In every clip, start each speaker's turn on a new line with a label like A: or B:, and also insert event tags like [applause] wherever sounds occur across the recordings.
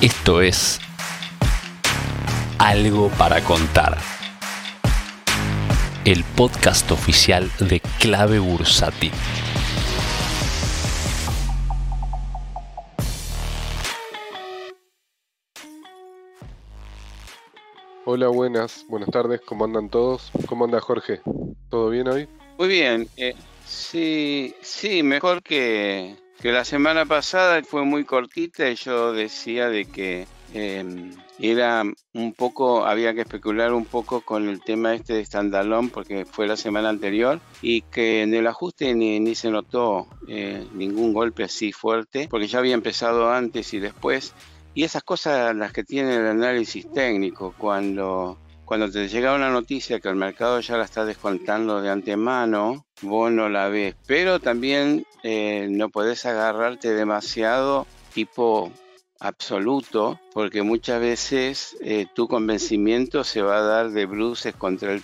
A: Esto es Algo para contar. El podcast oficial de Clave Bursati.
B: Hola, buenas, buenas tardes, ¿cómo andan todos? ¿Cómo anda Jorge? ¿Todo bien hoy?
C: Muy bien, eh, sí, sí, mejor que, que la semana pasada fue muy cortita y yo decía de que em, era un poco, había que especular un poco con el tema este de standalone porque fue la semana anterior y que en el ajuste ni, ni se notó eh, ningún golpe así fuerte porque ya había empezado antes y después. Y esas cosas las que tiene el análisis técnico cuando cuando te llega una noticia que el mercado ya la está descontando de antemano, vos no la ves. Pero también eh, no podés agarrarte demasiado tipo absoluto, porque muchas veces eh, tu convencimiento se va a dar de bruces contra, el,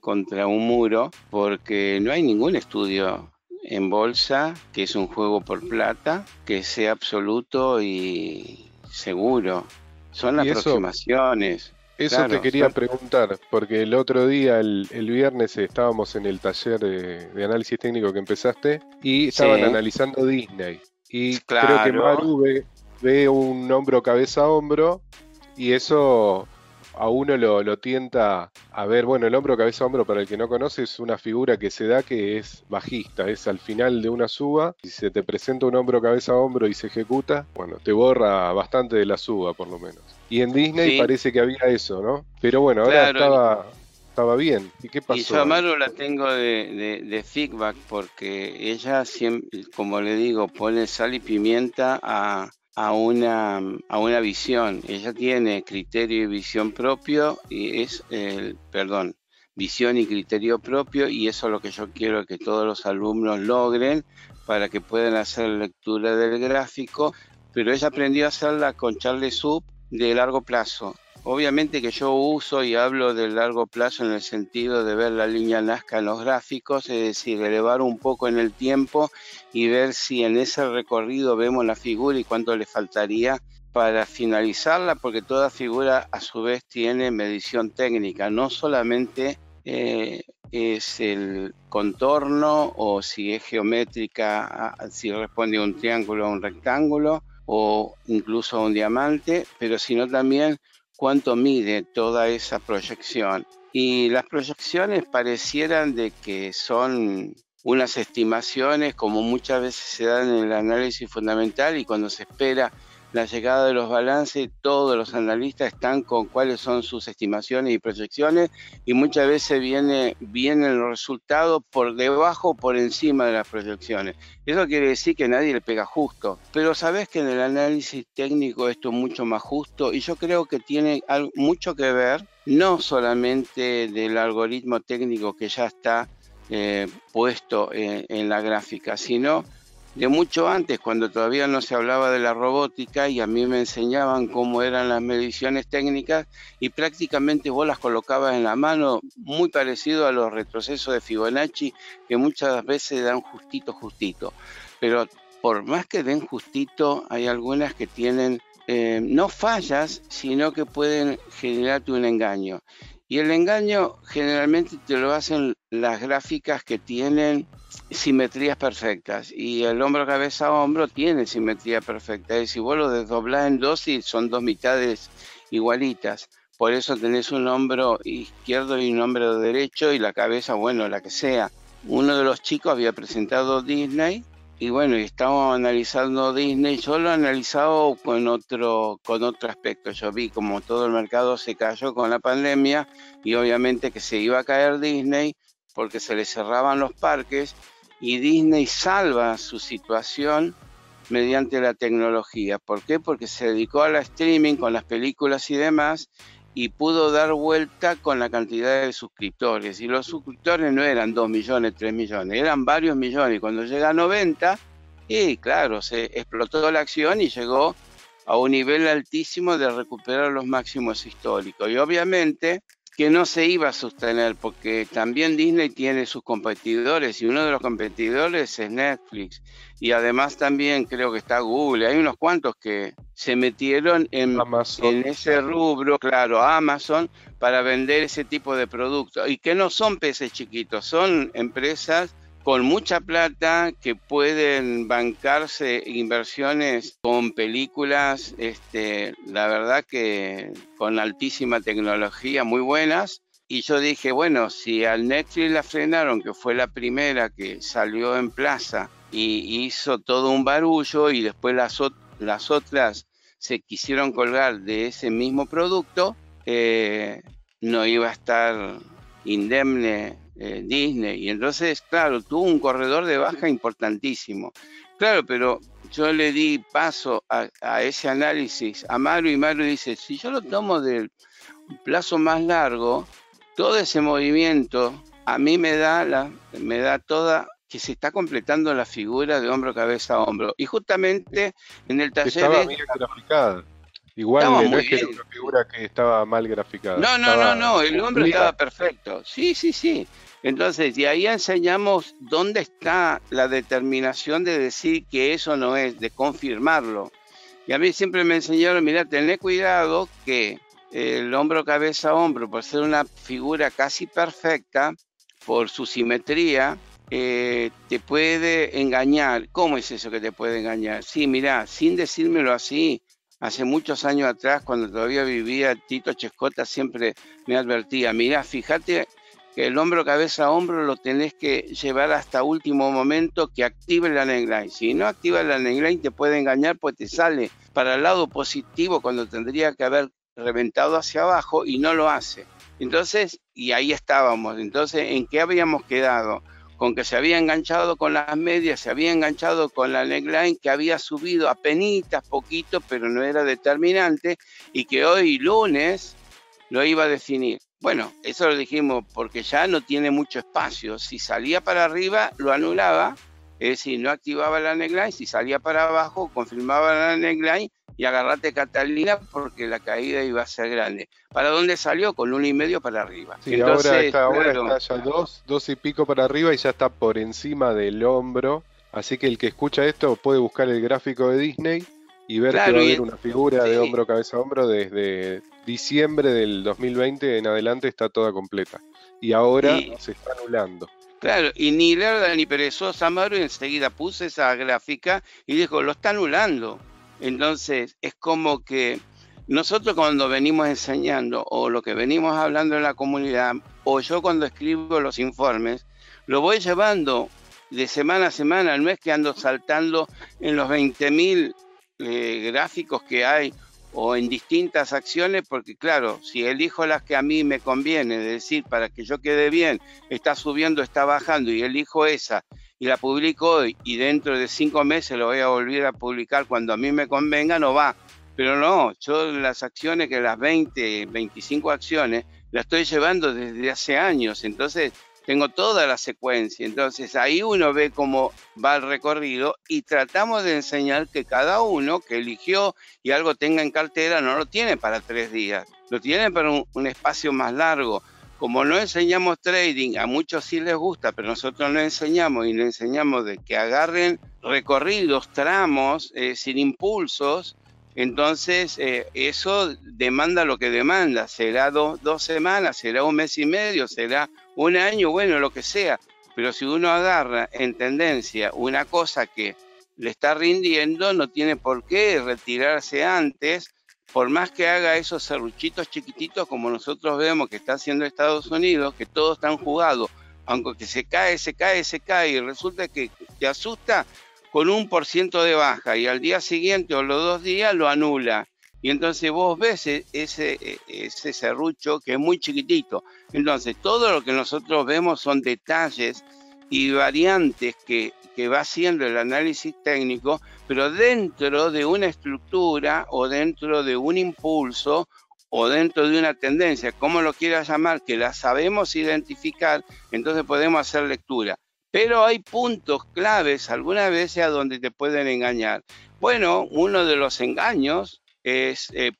C: contra un muro, porque no hay ningún estudio en bolsa, que es un juego por plata, que sea absoluto y seguro. Son aproximaciones.
B: Eso te quería preguntar, porque el otro día, el, viernes, estábamos en el taller de, análisis técnico que empezaste y estaban analizando Disney. Y creo que Maru ve, un hombro cabeza a hombro y eso a uno lo, lo, tienta a ver, bueno, el hombro cabeza a hombro, para el que no conoce, es una figura que se da que es bajista, es al final de una suba, si se te presenta un hombro cabeza a hombro y se ejecuta, bueno, te borra bastante de la suba por lo menos. Y en Disney parece que había eso, ¿no? Pero bueno, ahora estaba, estaba bien. ¿Y qué pasó? Y
C: yo a Maru la tengo de, feedback porque ella, siempre, como le digo, pone sal y pimienta a, a, una, a una visión. Ella tiene criterio y visión propio y es el, perdón, visión y criterio propio y eso es lo que yo quiero que todos los alumnos logren para que puedan hacer lectura del gráfico, pero ella aprendió a hacerla con Charles Sub de largo plazo. Obviamente que yo uso y hablo de largo plazo en el sentido de ver la línea Nazca en los gráficos, es decir, elevar un poco en el tiempo y ver si en ese recorrido vemos la figura y cuánto le faltaría para finalizarla, porque toda figura a su vez tiene medición técnica, no solamente eh, es el contorno o si es geométrica, si responde a un triángulo o un rectángulo, o incluso un diamante, pero sino también cuánto mide toda esa proyección. Y las proyecciones parecieran de que son unas estimaciones como muchas veces se dan en el análisis fundamental y cuando se espera la llegada de los balances, todos los analistas están con cuáles son sus estimaciones y proyecciones y muchas veces viene, vienen los resultados por debajo o por encima de las proyecciones. Eso quiere decir que nadie le pega justo, pero sabes que en el análisis técnico esto es mucho más justo y yo creo que tiene mucho que ver no solamente del algoritmo técnico que ya está eh, puesto en la gráfica, sino de mucho antes, cuando todavía no se hablaba de la robótica y a mí me enseñaban cómo eran las mediciones técnicas y prácticamente vos las colocabas en la mano, muy parecido a los retrocesos de Fibonacci que muchas veces dan justito, justito. Pero por más que den justito, hay algunas que tienen eh, no fallas, sino que pueden generarte un engaño. Y el engaño generalmente te lo hacen las gráficas que tienen simetrías perfectas. Y el hombro cabeza a hombro tiene simetría perfecta. Es decir, vos lo desdoblás en dos y son dos mitades igualitas. Por eso tenés un hombro izquierdo y un hombro derecho y la cabeza, bueno, la que sea. Uno de los chicos había presentado Disney y bueno, y estamos analizando Disney. Yo lo he analizado con otro, con otro aspecto. Yo vi como todo el mercado se cayó con la pandemia y obviamente que se iba a caer Disney porque se le cerraban los parques y Disney salva su situación mediante la tecnología. ¿Por qué? Porque se dedicó a la streaming con las películas y demás y pudo dar vuelta con la cantidad de suscriptores. Y los suscriptores no eran 2 millones, 3 millones, eran varios millones. Cuando llega a 90, y claro, se explotó la acción y llegó a un nivel altísimo de recuperar los máximos históricos. Y obviamente que no se iba a sostener, porque también Disney tiene sus competidores y uno de los competidores es Netflix. Y además también creo que está Google. Hay unos cuantos que se metieron en, en ese rubro, claro, Amazon, para vender ese tipo de productos. Y que no son peces chiquitos, son empresas con mucha plata que pueden bancarse inversiones con películas, este, la verdad que con altísima tecnología, muy buenas. Y yo dije, bueno, si al Netflix la frenaron, que fue la primera que salió en plaza y hizo todo un barullo y después las, otras se quisieron colgar de ese mismo producto, eh, no iba a estar indemne eh, Disney. Y entonces, claro, tuvo un corredor de baja importantísimo. Claro, pero yo le di paso a, ese análisis a Maru y Maru dice, si yo lo tomo del plazo más largo, todo ese movimiento a mí me da, la, me da toda que se está completando la figura de hombro, cabeza, hombro. Y justamente en el taller...
B: Estaba bien graficada. Igual no es que era una figura que estaba mal graficada.
C: No, no, no, no, el hombro estaba perfecto. Sí, sí, sí. Entonces, de ahí enseñamos dónde está la determinación de decir que eso no es, de confirmarlo. Y a mí siempre me enseñaron, mira, tener cuidado que el hombro, cabeza, hombro, por ser una figura casi perfecta, por su simetría, eh, te puede engañar. ¿Cómo es eso que te puede engañar? Sí, mira, sin decírmelo así, hace muchos años atrás, cuando todavía vivía Tito Chescota, siempre me advertía, mira, fíjate que el hombro, cabeza, hombro lo tenés que llevar hasta último momento que active la neckline. Si no activa la neckline te puede engañar pues te sale para el lado positivo cuando tendría que haber reventado hacia abajo y no lo hace. Entonces, y ahí estábamos. Entonces, ¿en qué habíamos quedado? Con que se había enganchado con las medias, se había enganchado con la neckline, que había subido a penitas, poquito, pero no era determinante, y que hoy lunes lo iba a definir. Bueno, eso lo dijimos porque ya no tiene mucho espacio. Si salía para arriba, lo anulaba, es decir, no activaba la neckline. Si salía para abajo, confirmaba la neckline y agarrate Catalina porque la caída iba a ser grande. ¿Para dónde salió? Con uno y medio para arriba.
B: Sí, ahora, está, ahora está ya dos, dos y pico para arriba y ya está por encima del hombro. Así que el que escucha esto puede buscar el gráfico de Disney y ver que va a haber una figura de hombro, cabeza hombro desde diciembre del 2020 en adelante está toda completa. Y ahora se está anulando.
C: Claro, y ni lerda ni perezosa Maru enseguida puse esa gráfica y dijo, lo está anulando. Entonces, es como que nosotros cuando venimos enseñando o lo que venimos hablando en la comunidad, o yo cuando escribo los informes, lo voy llevando de semana a semana, no es que ando saltando en los 20.000 eh, gráficos que hay o en distintas acciones, porque claro, si elijo las que a mí me conviene, es decir, para que yo quede bien, está subiendo, está bajando, y elijo esa y la publico hoy y dentro de cinco meses lo voy a volver a publicar cuando a mí me convenga, no va. Pero no, yo las acciones, que las 20, 25 acciones, las estoy llevando desde hace años, entonces tengo toda la secuencia. Entonces ahí uno ve cómo va el recorrido y tratamos de enseñar que cada uno que eligió y algo tenga en cartera no lo tiene para tres días, lo tiene para un, espacio más largo. Como no enseñamos trading, a muchos sí les gusta, pero nosotros no enseñamos y le enseñamos de que agarren recorridos, tramos, eh, sin impulsos, entonces, eh, eso demanda lo que demanda. Será dos semanas, será un mes y medio, será un año, bueno, lo que sea. Pero si uno agarra en tendencia una cosa que le está rindiendo, no tiene por qué retirarse antes, por más que haga esos serruchitos chiquititos como nosotros vemos que está haciendo Estados Unidos, que todos están jugados, aunque se cae, se cae, se cae, y resulta que te asusta, con un por ciento de baja y al día siguiente o los dos días lo anula. Y entonces vos ves e, ese, e, ese serrucho que es muy chiquitito. Entonces todo lo que nosotros vemos son detalles y variantes que, que va haciendo el análisis técnico, pero dentro de una estructura o dentro de un impulso o dentro de una tendencia, como lo quieras llamar, que la sabemos identificar, entonces podemos hacer lectura. Pero hay puntos claves algunas veces a donde te pueden engañar. Bueno, uno de los engaños es, eh,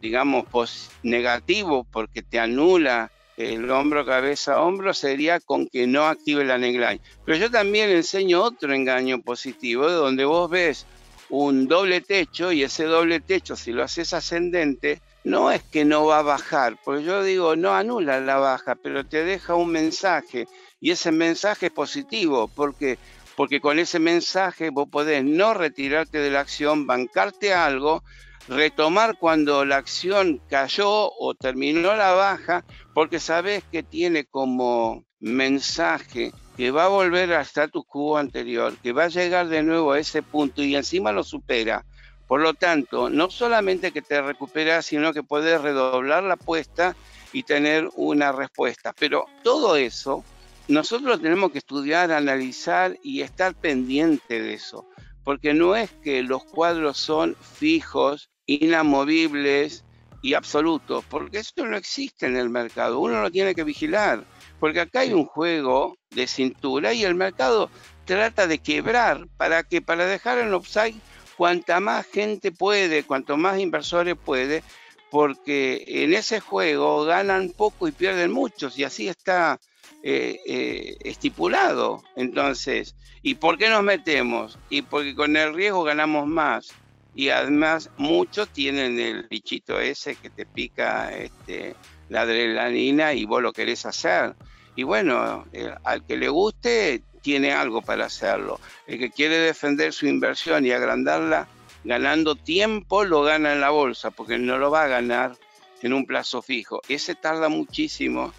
C: digamos, negativo porque te anula el hombro, cabeza, hombro, sería con que no active la neckline. Pero yo también enseño otro engaño positivo, donde vos ves un doble techo y ese doble techo, si lo haces ascendente, no es que no va a bajar, porque yo digo, no anula la baja, pero te deja un mensaje y ese mensaje es positivo, porque porque con ese mensaje vos podés no retirarte de la acción, bancarte algo, retomar cuando la acción cayó o terminó la baja, porque sabes que tiene como mensaje que va a volver al status quo anterior, que va a llegar de nuevo a ese punto y encima lo supera. Por lo tanto, no solamente que te recuperas, sino que puedes redoblar la apuesta y tener una respuesta. Pero todo eso nosotros tenemos que estudiar, analizar y estar pendiente de eso, porque no es que los cuadros son fijos, inamovibles y absolutos, porque eso no existe en el mercado, uno lo tiene que vigilar, porque acá hay un juego de cintura y el mercado trata de quebrar para que para dejar en upside cuanta más gente puede, cuanto más inversores puede, porque en ese juego ganan poco y pierden muchos y así está eh, eh, estipulado. Entonces, ¿y por qué nos metemos? Y porque con el riesgo ganamos más. Y además muchos tienen el bichito ese que te pica este, la adrenalina y vos lo querés hacer. Y bueno, eh, al que le guste tiene algo para hacerlo. El que quiere defender su inversión y agrandarla ganando tiempo lo gana en la bolsa porque no lo va a ganar en un plazo fijo. Ese tarda muchísimo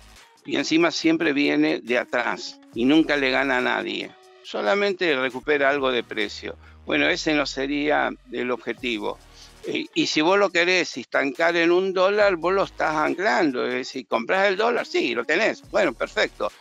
C: y encima siempre viene de atrás y nunca le gana a nadie. Solamente recupera algo de precio. Bueno, ese no sería el objetivo. Eh, y si vos lo querés estancar en un dólar, vos lo estás anclando. Es decir, compras el dólar, sí, lo tenés. Bueno, perfecto.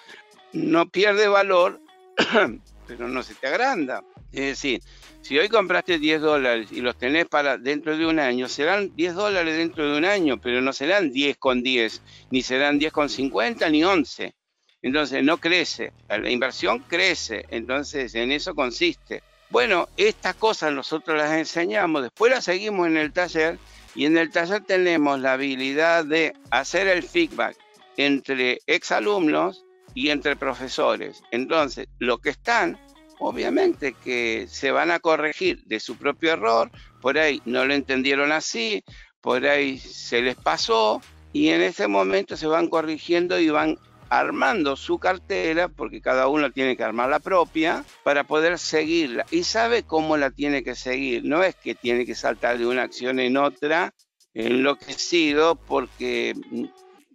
C: No pierde valor, [clears throat] pero no se te agranda. Es decir, si hoy compraste 10 dólares y los tenés para dentro de un año, serán 10 dólares dentro de un año, pero no serán 10 con 10, ni serán 10 con 50, ni 11. Entonces no crece, la inversión crece, entonces en eso consiste. Bueno, estas cosas nosotros las enseñamos, después las seguimos en el taller y en el taller tenemos la habilidad de hacer el feedback entre exalumnos y entre profesores. Entonces, lo que están obviamente que se van a corregir de su propio error, por ahí no lo entendieron así, por ahí se les pasó y en ese momento se van corrigiendo y van armando su cartera, porque cada uno tiene que armar la propia, para poder seguirla. Y sabe cómo la tiene que seguir. No es que tiene que saltar de una acción en otra enloquecido, porque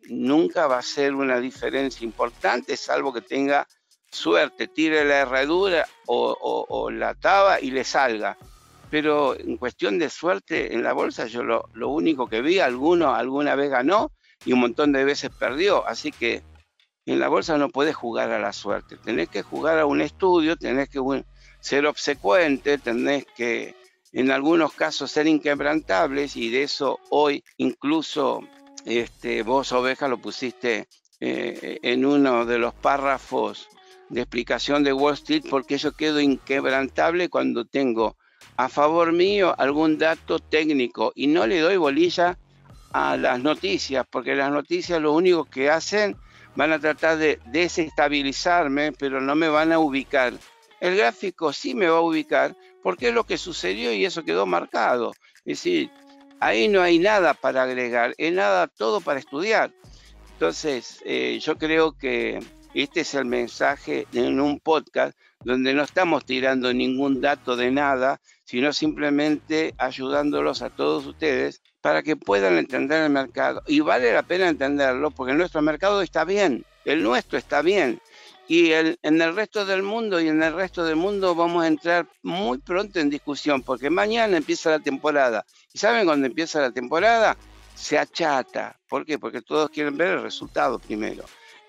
C: nunca va a ser una diferencia importante, salvo que tenga suerte, tire la herradura o, la taba y le salga. Pero en cuestión de suerte en la bolsa, yo lo, único que vi, alguno alguna vez ganó y un montón de veces perdió. Así que en la bolsa no puedes jugar a la suerte. Tenés que jugar a un estudio, tenés que ser obsecuente, tenés que en algunos casos ser inquebrantables y de eso hoy incluso este, vos oveja lo pusiste eh, en uno de los párrafos de explicación de Wall Street porque yo quedo inquebrantable cuando tengo a favor mío algún dato técnico y no le doy bolilla a las noticias, porque las noticias lo único que hacen van a tratar de desestabilizarme, pero no me van a ubicar. El gráfico sí me va a ubicar porque es lo que sucedió y eso quedó marcado. Es decir, ahí no hay nada para agregar, es nada todo para estudiar. Entonces, eh, yo creo que este es el mensaje en un podcast donde no estamos tirando ningún dato de nada, sino simplemente ayudándolos a todos ustedes para que puedan entender el mercado. Y vale la pena entenderlo porque nuestro mercado está bien, el nuestro está bien. Y en el resto del mundo y en el resto del mundo vamos a entrar muy pronto en discusión porque mañana empieza la temporada. ¿Y saben cuándo empieza la temporada? Se achata. ¿Por qué? Porque todos quieren ver el resultado primero.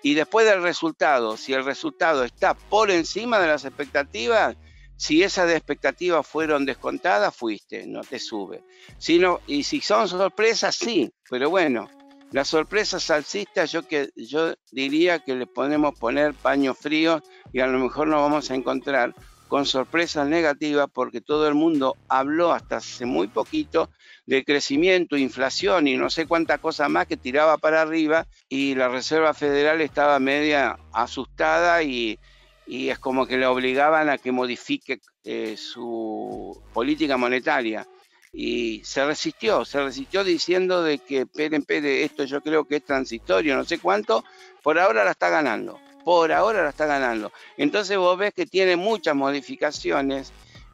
C: Y después del resultado, si el resultado está por encima de las expectativas, si esas expectativas fueron descontadas, fuiste, no te sube. Si y si son sorpresas, sí, pero bueno, las sorpresas alcistas yo, que, yo diría que le podemos poner paño frío y a lo mejor nos vamos a encontrar con sorpresas negativas porque todo el mundo habló hasta hace muy poquito de crecimiento, inflación y no sé cuánta cosa más que tiraba para arriba y la Reserva Federal estaba media asustada y, es como que le obligaban a que modifique eh, su política monetaria. Y se resistió, se resistió diciendo de que, Pérez, esto yo creo que es transitorio, no sé cuánto, por ahora la está ganando por ahora la está ganando. Entonces vos ves que tiene muchas modificaciones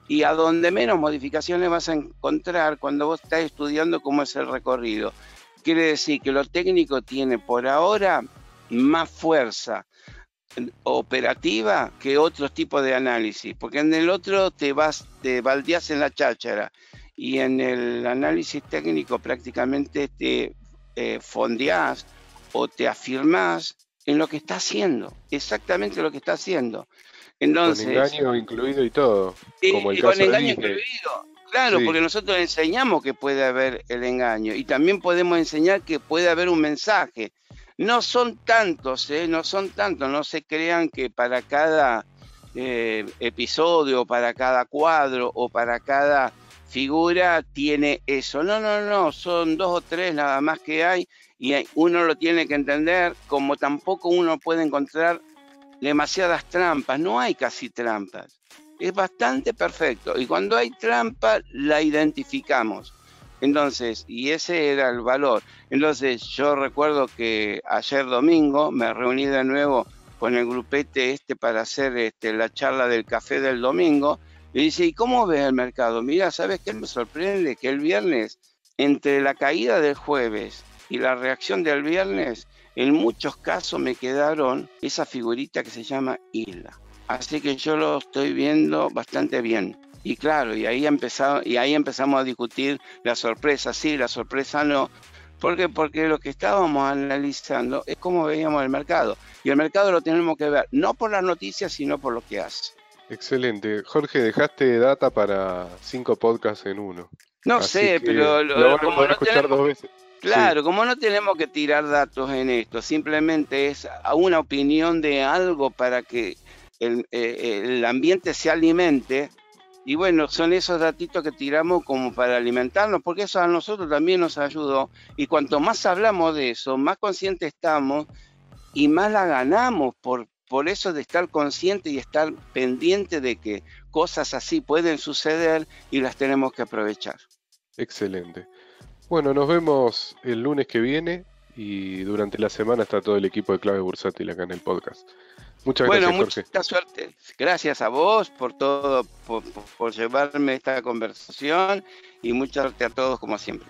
C: y a donde menos modificaciones vas a encontrar cuando vos estás estudiando cómo es el recorrido. Quiere decir que lo técnico tiene por ahora más fuerza operativa que otros tipos de análisis, porque en el otro te vas, te baldeas en la cháchara y en el análisis técnico prácticamente te eh, fondeás o te afirmás en lo que está haciendo, exactamente lo que está haciendo.
B: Entonces, con engaño incluido y todo.
C: como el con engaño incluido. Claro, porque nosotros enseñamos que puede haber el engaño y también podemos enseñar que puede haber un mensaje. No son tantos, ¿eh? no son tantos, no se crean que para cada eh, episodio, para cada cuadro o para cada figura tiene eso. No, no, no, son dos o tres nada más que hay y uno lo tiene que entender como tampoco uno puede encontrar demasiadas trampas, no hay casi trampas, es bastante perfecto y cuando hay trampa la identificamos. Entonces, y ese era el valor. Entonces, yo recuerdo que ayer domingo me reuní de nuevo con el grupete este para hacer este, la charla del café del domingo. Y dice, ¿y cómo ves el mercado? Mira, ¿sabes qué me sorprende? Que el viernes, entre la caída del jueves y la reacción del viernes, en muchos casos me quedaron esa figurita que se llama isla. Así que yo lo estoy viendo bastante bien. Y claro, y ahí, empezado, y ahí empezamos a discutir la sorpresa, sí, la sorpresa no. ¿Por qué? Porque lo que estábamos analizando es cómo veíamos el mercado. Y el mercado lo tenemos que ver no por las noticias, sino por lo que hace.
B: Excelente. Jorge, dejaste data para cinco podcasts en uno.
C: No sé, pero
B: lo, lo, a escuchar dos veces.
C: Claro, como no tenemos que tirar datos en esto, simplemente es una opinión de algo para que el, eh, el, ambiente se alimente. Y bueno, son esos datitos que tiramos como para alimentarnos, porque eso a nosotros también nos ayudó. Y cuanto más hablamos de eso, más conscientes estamos y más la ganamos por, por eso de estar consciente y estar pendiente de que cosas así pueden suceder y las tenemos que aprovechar.
B: Excelente. Bueno, nos vemos el lunes que viene y durante la semana está todo el equipo de Clave Bursátil acá en el podcast. Muchas
C: gracias,
B: Jorge.
C: Mucha suerte. Gracias a vos por todo, por, llevarme esta conversación y mucha suerte a todos como siempre.